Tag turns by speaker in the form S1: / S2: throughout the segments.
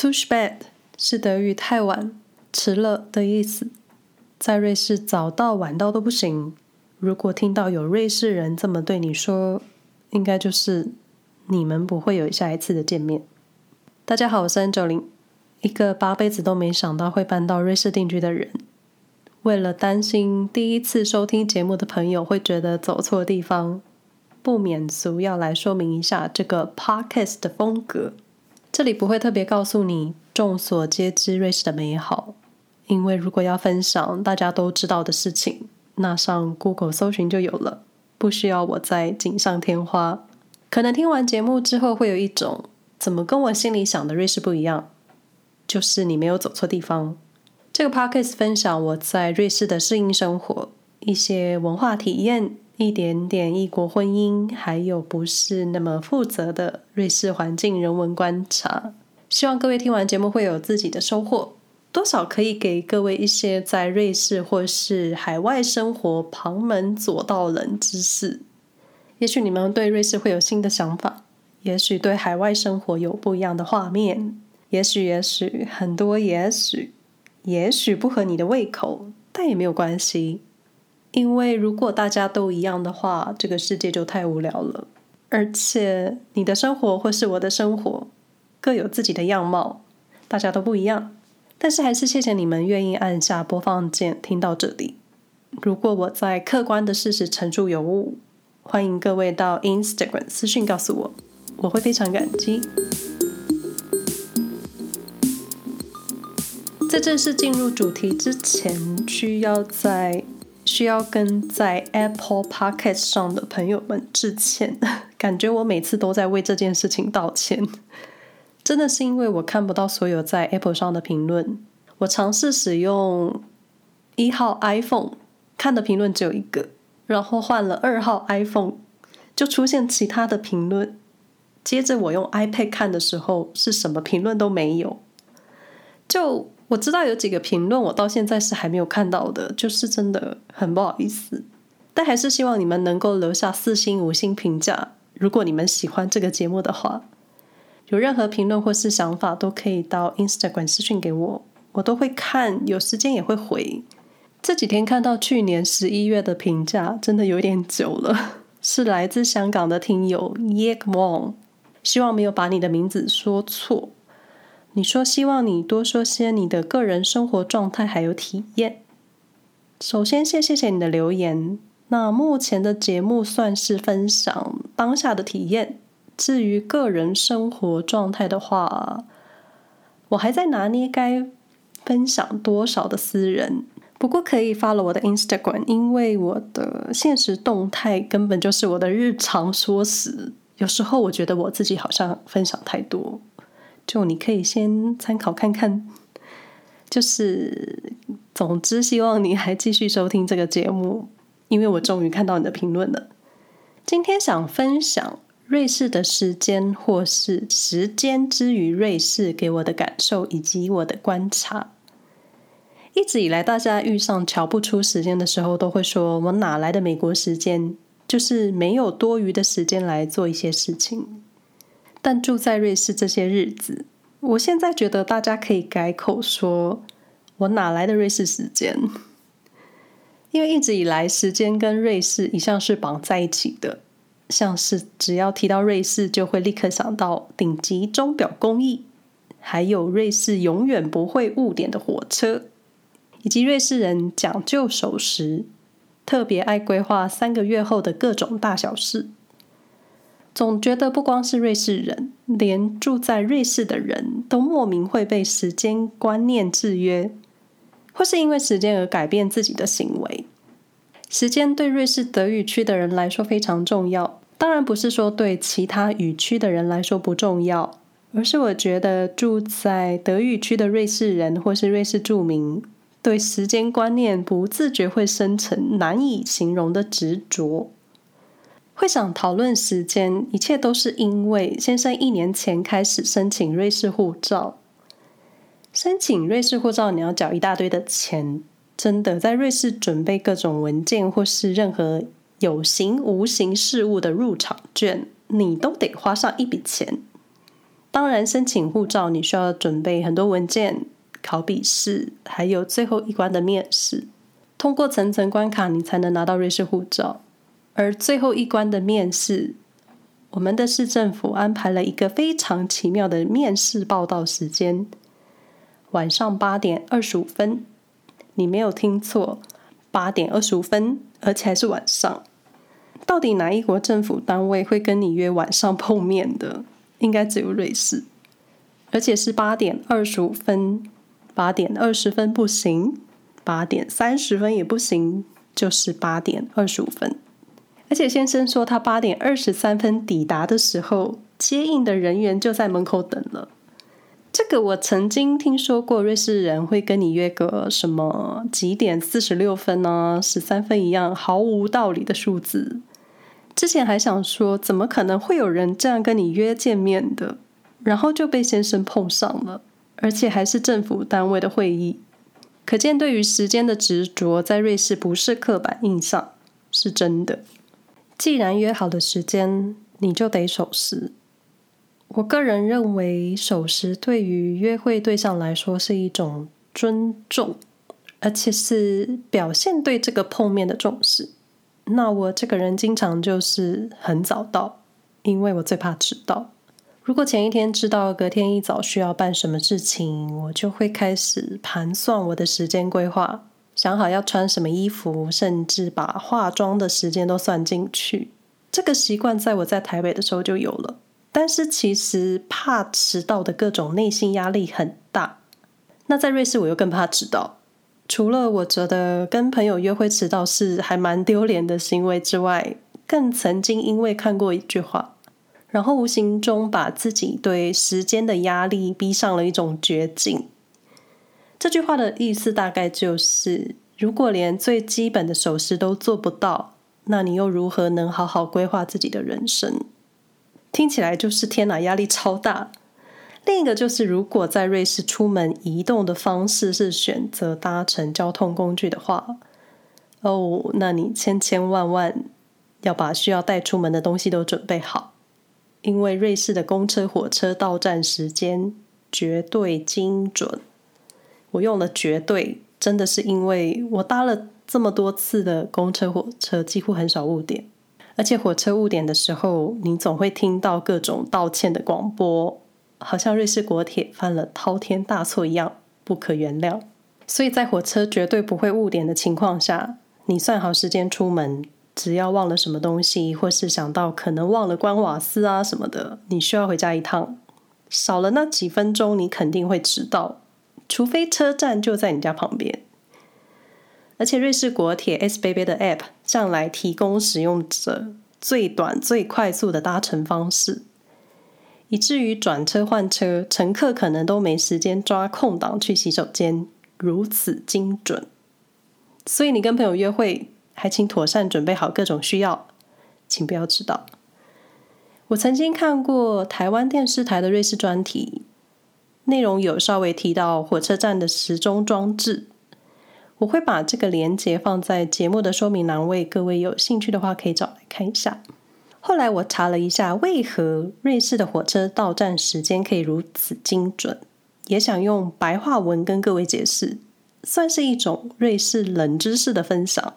S1: Zu spät 是德语太晚、迟了的意思，在瑞士早到晚到都不行。如果听到有瑞士人这么对你说，应该就是你们不会有下一次的见面。大家好，我是 an 九零一个八辈子都没想到会搬到瑞士定居的人。为了担心第一次收听节目的朋友会觉得走错地方，不免俗要来说明一下这个 podcast 的风格。这里不会特别告诉你众所皆知瑞士的美好，因为如果要分享大家都知道的事情。那上 Google 搜寻就有了，不需要我再锦上添花。可能听完节目之后，会有一种怎么跟我心里想的瑞士不一样？就是你没有走错地方。这个 Podcast 分享我在瑞士的适应生活，一些文化体验，一点点异国婚姻，还有不是那么负责的瑞士环境人文观察。希望各位听完节目会有自己的收获。多少可以给各位一些在瑞士或是海外生活旁门左道冷知识。也许你们对瑞士会有新的想法，也许对海外生活有不一样的画面，也许也许很多也许，也许不合你的胃口，但也没有关系，因为如果大家都一样的话，这个世界就太无聊了。而且你的生活或是我的生活各有自己的样貌，大家都不一样。但是还是谢谢你们愿意按下播放键听到这里。如果我在客观的事实陈述有误，欢迎各位到 Instagram 私讯告诉我，我会非常感激。在正式进入主题之前，需要在需要跟在 Apple Podcast 上的朋友们致歉，感觉我每次都在为这件事情道歉。真的是因为我看不到所有在 Apple 上的评论。我尝试使用一号 iPhone 看的评论只有一个，然后换了二号 iPhone 就出现其他的评论。接着我用 iPad 看的时候，是什么评论都没有。就我知道有几个评论，我到现在是还没有看到的，就是真的很不好意思。但还是希望你们能够留下四星、五星评价，如果你们喜欢这个节目的话。有任何评论或是想法，都可以到 Instagram 私讯给我，我都会看，有时间也会回。这几天看到去年十一月的评价，真的有点久了，是来自香港的听友 Yek Wong，希望没有把你的名字说错。你说希望你多说些你的个人生活状态还有体验。首先，先谢谢你的留言。那目前的节目算是分享当下的体验。至于个人生活状态的话，我还在拿捏该分享多少的私人。不过可以发了我的 Instagram，因为我的现实动态根本就是我的日常说辞。有时候我觉得我自己好像分享太多，就你可以先参考看看。就是，总之希望你还继续收听这个节目，因为我终于看到你的评论了。今天想分享。瑞士的时间，或是时间之于瑞士给我的感受以及我的观察。一直以来，大家遇上瞧不出时间的时候，都会说：“我哪来的美国时间？就是没有多余的时间来做一些事情。”但住在瑞士这些日子，我现在觉得大家可以改口说：“我哪来的瑞士时间？”因为一直以来，时间跟瑞士一向是绑在一起的。像是只要提到瑞士，就会立刻想到顶级钟表工艺，还有瑞士永远不会误点的火车，以及瑞士人讲究守时，特别爱规划三个月后的各种大小事。总觉得不光是瑞士人，连住在瑞士的人都莫名会被时间观念制约，或是因为时间而改变自己的行为。时间对瑞士德语区的人来说非常重要，当然不是说对其他语区的人来说不重要，而是我觉得住在德语区的瑞士人或是瑞士住民，对时间观念不自觉会生成难以形容的执着。会想讨论时间，一切都是因为先生一年前开始申请瑞士护照，申请瑞士护照你要缴一大堆的钱。真的在瑞士准备各种文件，或是任何有形无形事物的入场券，你都得花上一笔钱。当然，申请护照你需要准备很多文件、考笔试，还有最后一关的面试。通过层层关卡，你才能拿到瑞士护照。而最后一关的面试，我们的市政府安排了一个非常奇妙的面试报到时间，晚上八点二十五分。你没有听错，八点二十五分，而且还是晚上。到底哪一国政府单位会跟你约晚上碰面的？应该只有瑞士，而且是八点二十五分，八点二十分不行，八点三十分也不行，就是八点二十五分。而且先生说，他八点二十三分抵达的时候，接应的人员就在门口等了。这个我曾经听说过，瑞士人会跟你约个什么几点四十六分呢、十三分一样毫无道理的数字。之前还想说，怎么可能会有人这样跟你约见面的？然后就被先生碰上了，而且还是政府单位的会议。可见对于时间的执着，在瑞士不是刻板印象，是真的。既然约好的时间，你就得守时。我个人认为，守时对于约会对象来说是一种尊重，而且是表现对这个碰面的重视。那我这个人经常就是很早到，因为我最怕迟到。如果前一天知道隔天一早需要办什么事情，我就会开始盘算我的时间规划，想好要穿什么衣服，甚至把化妆的时间都算进去。这个习惯在我在台北的时候就有了。但是其实怕迟到的各种内心压力很大。那在瑞士我又更怕迟到。除了我觉得跟朋友约会迟到是还蛮丢脸的行为之外，更曾经因为看过一句话，然后无形中把自己对时间的压力逼上了一种绝境。这句话的意思大概就是：如果连最基本的守时都做不到，那你又如何能好好规划自己的人生？听起来就是天哪，压力超大。另一个就是，如果在瑞士出门移动的方式是选择搭乘交通工具的话，哦，那你千千万万要把需要带出门的东西都准备好，因为瑞士的公车、火车到站时间绝对精准。我用了“绝对”，真的是因为我搭了这么多次的公车、火车，几乎很少误点。而且火车误点的时候，你总会听到各种道歉的广播，好像瑞士国铁犯了滔天大错一样，不可原谅。所以在火车绝对不会误点的情况下，你算好时间出门，只要忘了什么东西，或是想到可能忘了关瓦斯啊什么的，你需要回家一趟，少了那几分钟，你肯定会迟到，除非车站就在你家旁边。而且瑞士国铁 sba 的 App 向来提供使用者最短、最快速的搭乘方式，以至于转车换车，乘客可能都没时间抓空档去洗手间，如此精准。所以你跟朋友约会，还请妥善准备好各种需要，请不要迟到。我曾经看过台湾电视台的瑞士专题，内容有稍微提到火车站的时钟装置。我会把这个连接放在节目的说明栏位，各位有兴趣的话可以找来看一下。后来我查了一下，为何瑞士的火车到站时间可以如此精准，也想用白话文跟各位解释，算是一种瑞士冷知识的分享。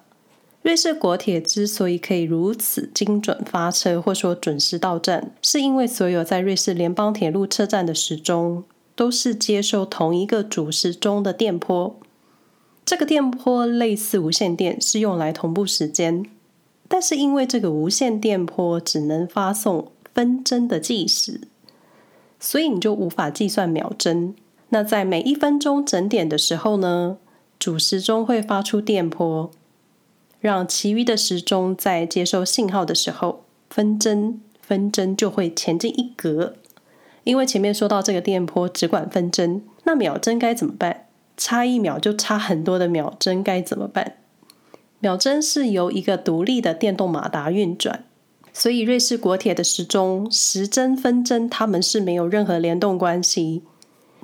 S1: 瑞士国铁之所以可以如此精准发车，或说准时到站，是因为所有在瑞士联邦铁路车站的时钟都是接收同一个主时钟的电波。这个电波类似无线电，是用来同步时间，但是因为这个无线电波只能发送分针的计时，所以你就无法计算秒针。那在每一分钟整点的时候呢，主时钟会发出电波，让其余的时钟在接收信号的时候，分针分针就会前进一格。因为前面说到这个电波只管分针，那秒针该怎么办？差一秒就差很多的秒针该怎么办？秒针是由一个独立的电动马达运转，所以瑞士国铁的时钟时针分针它们是没有任何联动关系。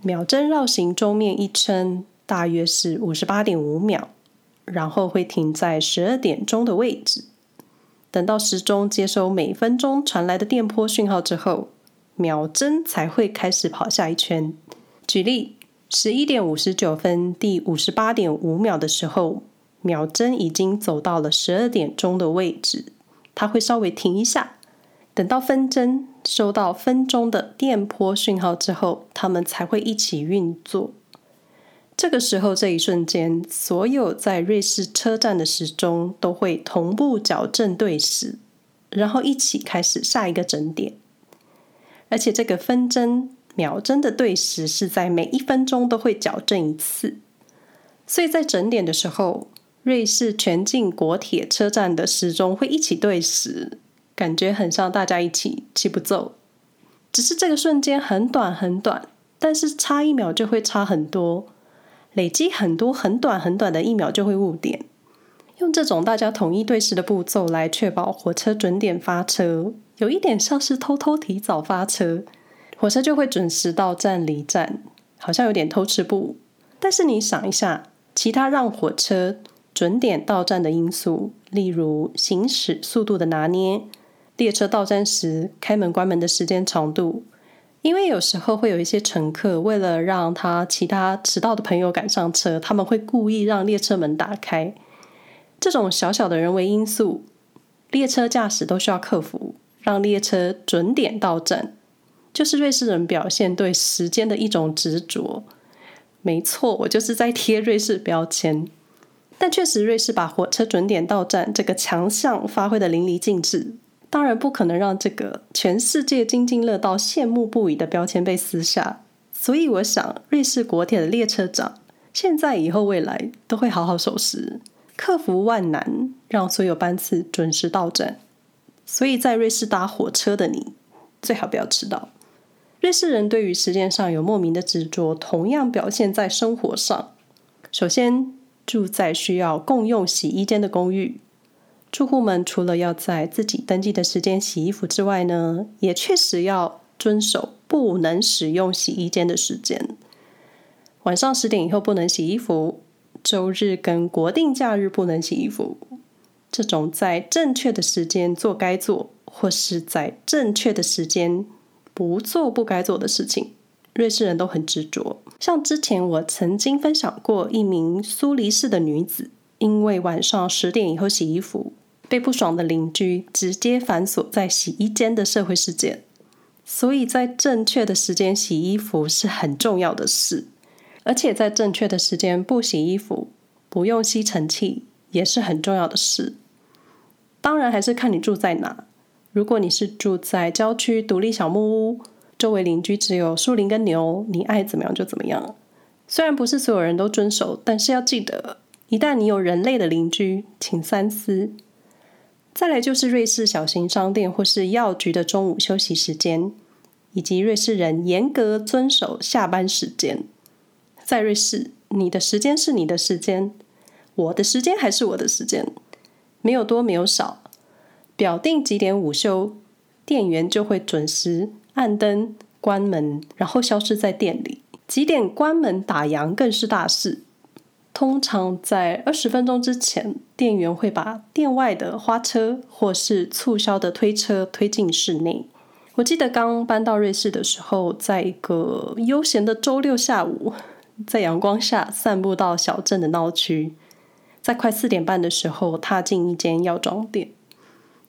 S1: 秒针绕行钟面一圈大约是五十八点五秒，然后会停在十二点钟的位置。等到时钟接收每分钟传来的电波讯号之后，秒针才会开始跑下一圈。举例，十一点五十九分第五十八点五秒的时候，秒针已经走到了十二点钟的位置，它会稍微停一下，等到分针收到分钟的电波讯号之后，它们才会一起运作。这个时候，这一瞬间，所有在瑞士车站的时钟都会同步矫正对时，然后一起开始下一个整点。而且，这个分针、秒针的对时是在每一分钟都会矫正一次。所以在整点的时候，瑞士全境国铁车站的时钟会一起对时，感觉很像大家一起齐步走。只是这个瞬间很短很短，但是差一秒就会差很多。累积很多很短很短的一秒就会误点，用这种大家统一对时的步骤来确保火车准点发车，有一点像是偷偷提早发车，火车就会准时到站离站，好像有点偷吃步。但是你想一下，其他让火车准点到站的因素，例如行驶速度的拿捏、列车到站时开门关门的时间长度。因为有时候会有一些乘客为了让他其他迟到的朋友赶上车，他们会故意让列车门打开。这种小小的人为因素，列车驾驶都需要克服，让列车准点到站，就是瑞士人表现对时间的一种执着。没错，我就是在贴瑞士标签。但确实，瑞士把火车准点到站这个强项发挥得淋漓尽致。当然不可能让这个全世界津津乐道、羡慕不已的标签被撕下，所以我想，瑞士国铁的列车长现在、以后、未来都会好好守时，克服万难，让所有班次准时到站。所以在瑞士搭火车的你，最好不要迟到。瑞士人对于时间上有莫名的执着，同样表现在生活上。首先，住在需要共用洗衣间的公寓。住户们除了要在自己登记的时间洗衣服之外呢，也确实要遵守不能使用洗衣间的时间。晚上十点以后不能洗衣服，周日跟国定假日不能洗衣服。这种在正确的时间做该做，或是在正确的时间不做不该做的事情，瑞士人都很执着。像之前我曾经分享过一名苏黎世的女子，因为晚上十点以后洗衣服。被不爽的邻居直接反锁在洗衣间的社会事件，所以在正确的时间洗衣服是很重要的事，而且在正确的时间不洗衣服、不用吸尘器也是很重要的事。当然还是看你住在哪，如果你是住在郊区独立小木屋，周围邻居只有树林跟牛，你爱怎么样就怎么样。虽然不是所有人都遵守，但是要记得，一旦你有人类的邻居，请三思。再来就是瑞士小型商店或是药局的中午休息时间，以及瑞士人严格遵守下班时间。在瑞士，你的时间是你的时间，我的时间还是我的时间，没有多没有少。表定几点午休，店员就会准时按灯关门，然后消失在店里。几点关门打烊更是大事。通常在二十分钟之前，店员会把店外的花车或是促销的推车推进室内。我记得刚搬到瑞士的时候，在一个悠闲的周六下午，在阳光下散步到小镇的闹区，在快四点半的时候踏进一间药妆店。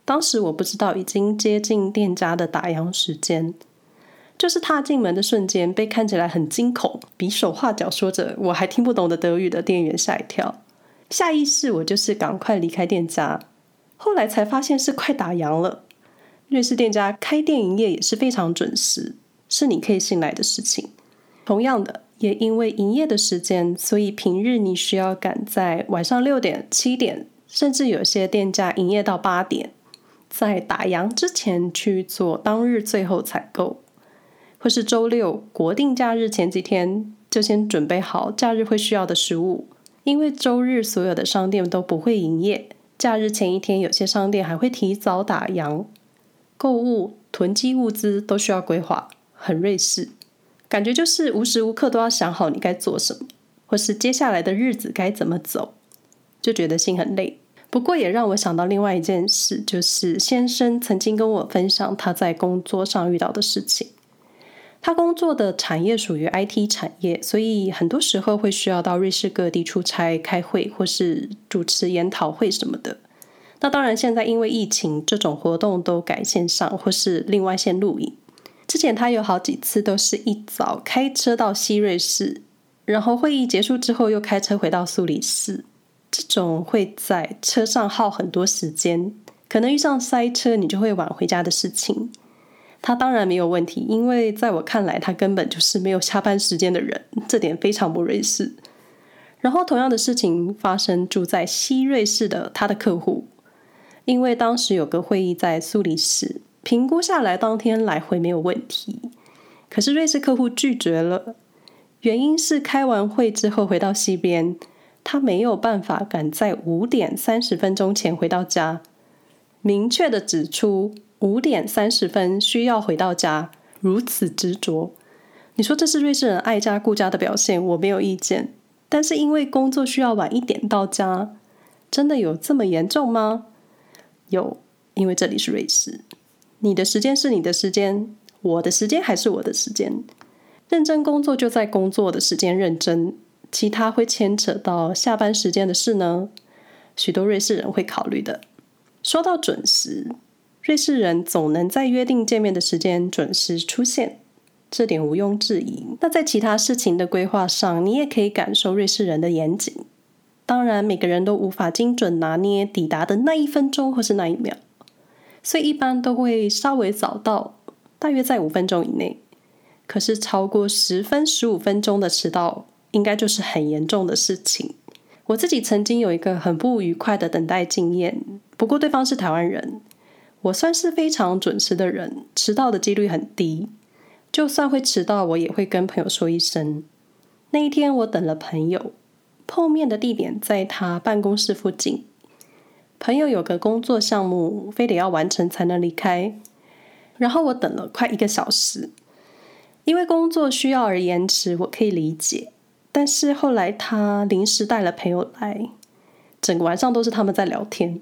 S1: 当时我不知道已经接近店家的打烊时间。就是踏进门的瞬间，被看起来很惊恐、比手画脚说着我还听不懂的德语的店员吓一跳。下意识我就是赶快离开店家。后来才发现是快打烊了。瑞士店家开店营业也是非常准时，是你可以信赖的事情。同样的，也因为营业的时间，所以平日你需要赶在晚上六点、七点，甚至有些店家营业到八点，在打烊之前去做当日最后采购。或是周六国定假日前几天就先准备好假日会需要的食物，因为周日所有的商店都不会营业，假日前一天有些商店还会提早打烊。购物囤积物资都需要规划，很瑞士，感觉就是无时无刻都要想好你该做什么，或是接下来的日子该怎么走，就觉得心很累。不过也让我想到另外一件事，就是先生曾经跟我分享他在工作上遇到的事情。他工作的产业属于 IT 产业，所以很多时候会需要到瑞士各地出差、开会或是主持研讨会什么的。那当然，现在因为疫情，这种活动都改线上或是另外线录影。之前他有好几次都是一早开车到西瑞士，然后会议结束之后又开车回到苏黎世。这种会在车上耗很多时间，可能遇上塞车，你就会晚回家的事情，他当然没有问题，因为在我看来，他根本就是没有下班时间的人，这点非常不瑞士。然后同样的事情发生住在西瑞士的他的客户，因为当时有个会议在苏黎世。评估下来，当天来回没有问题。可是瑞士客户拒绝了，原因是开完会之后回到西边，他没有办法赶在五点三十分钟前回到家。明确的指出五点三十分需要回到家，如此执着。你说这是瑞士人爱家顾家的表现，我没有意见。但是因为工作需要晚一点到家，真的有这么严重吗？有，因为这里是瑞士。你的时间是你的时间，我的时间还是我的时间。认真工作就在工作的时间认真，其他会牵扯到下班时间的事呢？许多瑞士人会考虑的。说到准时，瑞士人总能在约定见面的时间准时出现，这点毋庸置疑。那在其他事情的规划上，你也可以感受瑞士人的严谨。当然，每个人都无法精准拿捏抵达的那一分钟或是那一秒。所以一般都会稍微早到，大约在五分钟以内。可是超过十分、十五分钟的迟到，应该就是很严重的事情。我自己曾经有一个很不愉快的等待经验，不过对方是台湾人，我算是非常准时的人，迟到的几率很低。就算会迟到，我也会跟朋友说一声。那一天我等了朋友，碰面的地点在他办公室附近。朋友有个工作项目，非得要完成才能离开。然后我等了快一个小时，因为工作需要而延迟，我可以理解。但是后来他临时带了朋友来，整个晚上都是他们在聊天。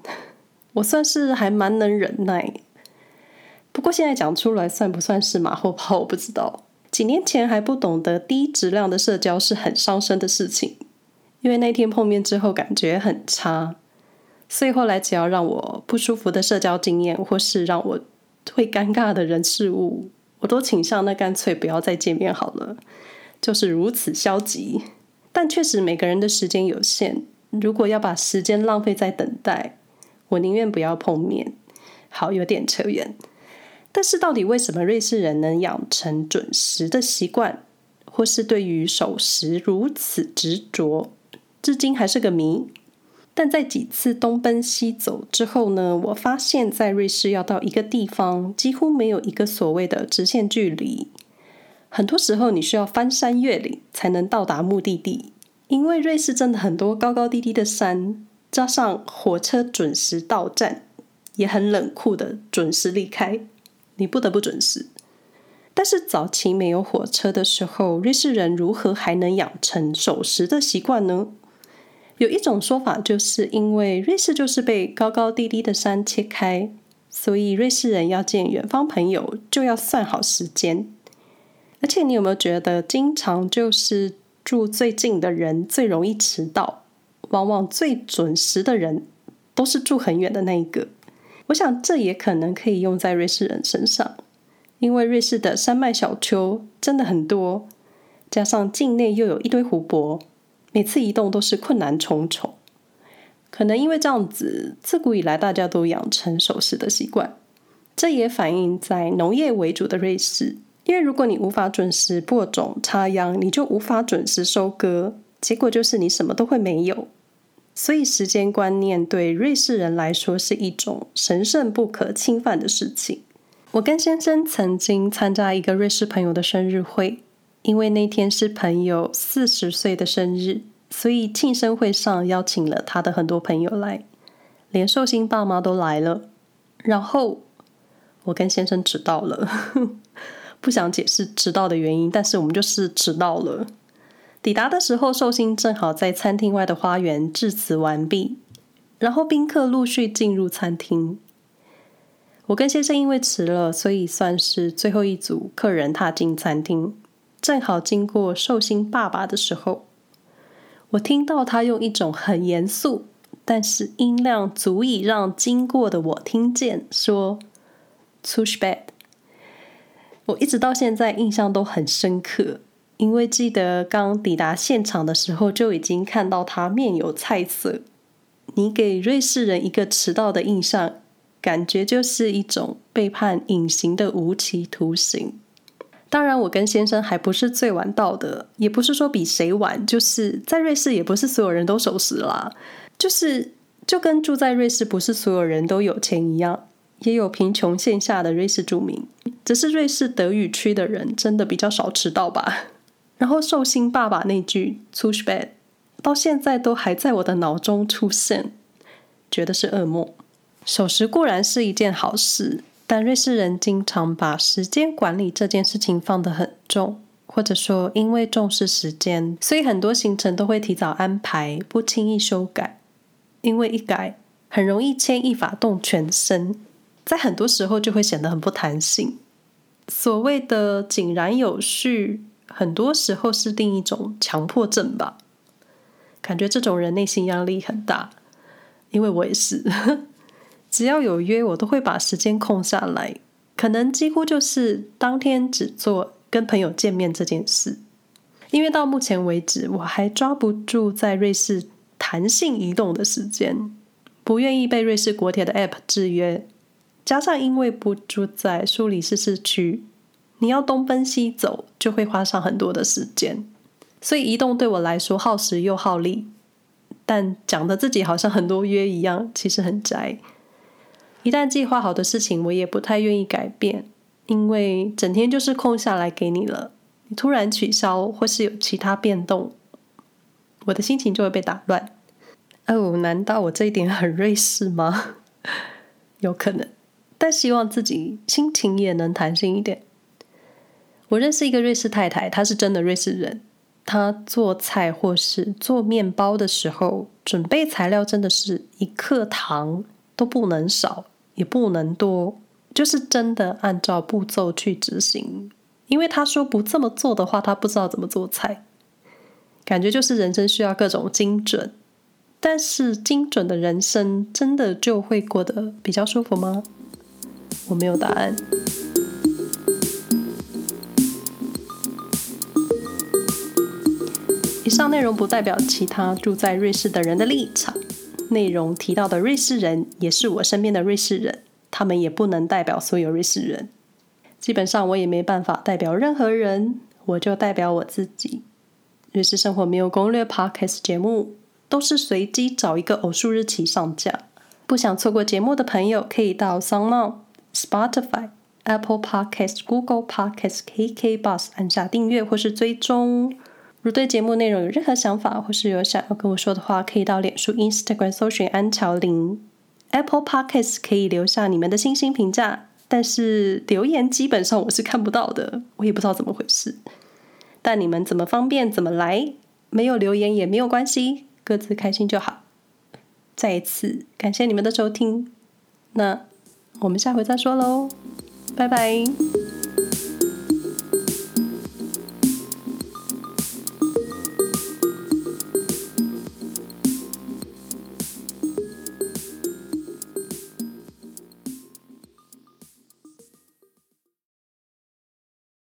S1: 我算是还蛮能忍耐，不过现在讲出来算不算是马后炮，我不知道。几年前还不懂得低质量的社交是很伤身的事情，因为那天碰面之后感觉很差。所以后来，只要让我不舒服的社交经验，或是让我会尴尬的人事物，我都倾向那干脆不要再见面好了，就是如此消极。但确实每个人的时间有限，如果要把时间浪费在等待，我宁愿不要碰面。好，有点扯远。但是到底为什么瑞士人能养成准时的习惯，或是对于守时如此执着，至今还是个谜。但在几次东奔西走之后呢，我发现，在瑞士要到一个地方，几乎没有一个所谓的直线距离。很多时候，你需要翻山越岭才能到达目的地，因为瑞士真的很多高高低低的山，加上火车准时到站，也很冷酷的准时离开，你不得不准时。但是早期没有火车的时候，瑞士人如何还能养成守时的习惯呢？有一种说法，就是因为瑞士就是被高高低低的山切开，所以瑞士人要见远方朋友就要算好时间。而且你有没有觉得，经常就是住最近的人最容易迟到，往往最准时的人都是住很远的那一个。我想这也可能可以用在瑞士人身上，因为瑞士的山脉小丘真的很多，加上境内又有一堆湖泊。每次移动都是困难重重，可能因为这样子，自古以来大家都养成守时的习惯。这也反映在农业为主的瑞士，因为如果你无法准时播种、插秧，你就无法准时收割，结果就是你什么都会没有。所以时间观念对瑞士人来说是一种神圣不可侵犯的事情。我跟先生曾经参加一个瑞士朋友的生日会。因为那天是朋友四十岁的生日，所以庆生会上邀请了他的很多朋友来，连寿星爸妈都来了。然后我跟先生迟到了，不想解释迟到的原因，但是我们就是迟到了。抵达的时候，寿星正好在餐厅外的花园致辞完毕，然后宾客陆续进入餐厅。我跟先生因为迟了，所以算是最后一组客人踏进餐厅。正好经过寿星爸爸的时候，我听到他用一种很严肃，但是音量足以让经过的我听见，说 “too bad”。我一直到现在印象都很深刻，因为记得刚抵达现场的时候就已经看到他面有菜色。你给瑞士人一个迟到的印象，感觉就是一种被判隐形的无期徒刑。当然，我跟先生还不是最晚到的，也不是说比谁晚，就是在瑞士也不是所有人都守时啦。就是就跟住在瑞士不是所有人都有钱一样，也有贫穷线下的瑞士住民。只是瑞士德语区的人真的比较少迟到吧。然后寿星爸爸那句 “zu spät”，到现在都还在我的脑中出现，觉得是噩梦。守时固然是一件好事，但瑞士人经常把时间管理这件事情放得很重，或者说因为重视时间，所以很多行程都会提早安排，不轻易修改。因为一改，很容易牵一发动全身，在很多时候就会显得很不弹性。所谓的井然有序，很多时候是另一种强迫症吧？感觉这种人内心压力很大，因为我也是。只要有约，我都会把时间空下来，可能几乎就是当天只做跟朋友见面这件事。因为到目前为止，我还抓不住在瑞士弹性移动的时间，不愿意被瑞士国铁的 App 制约，加上因为不住在苏黎世市区，你要东奔西走，就会花上很多的时间，所以移动对我来说耗时又耗力。但讲的自己好像很多约一样，其实很宅。一旦计划好的事情，我也不太愿意改变，因为整天就是空下来给你了。你突然取消或是有其他变动，我的心情就会被打乱。哦，难道我这一点很瑞士吗？有可能，但希望自己心情也能弹性一点。我认识一个瑞士太太，她是真的瑞士人。她做菜或是做面包的时候，准备材料真的是一克糖都不能少，也不能多，就是真的按照步骤去执行。因为他说不这么做的话，他不知道怎么做菜。感觉就是人生需要各种精准，但是精准的人生真的就会过得比较舒服吗？我没有答案。以上内容不代表其他住在瑞士的人的立场。内容提到的瑞士人也是我身边的瑞士人，他们也不能代表所有瑞士人。基本上我也没办法代表任何人，我就代表我自己。瑞士生活没有攻略 Podcast 节目都是随机找一个偶数日期上架。不想错过节目的朋友，可以到 SoundOn、Spotify、Apple Podcast、Google Podcast、KK Bus 按下订阅或是追踪。如对节目内容有任何想法，或是有想要跟我说的话，可以到脸书、Instagram 搜寻安乔林。Apple Podcast 可以留下你们的星星评价，但是留言基本上我是看不到的，我也不知道怎么回事。但你们怎么方便怎么来，没有留言也没有关系，各自开心就好。再一次感谢你们的收听，那我们下回再说喽，拜拜。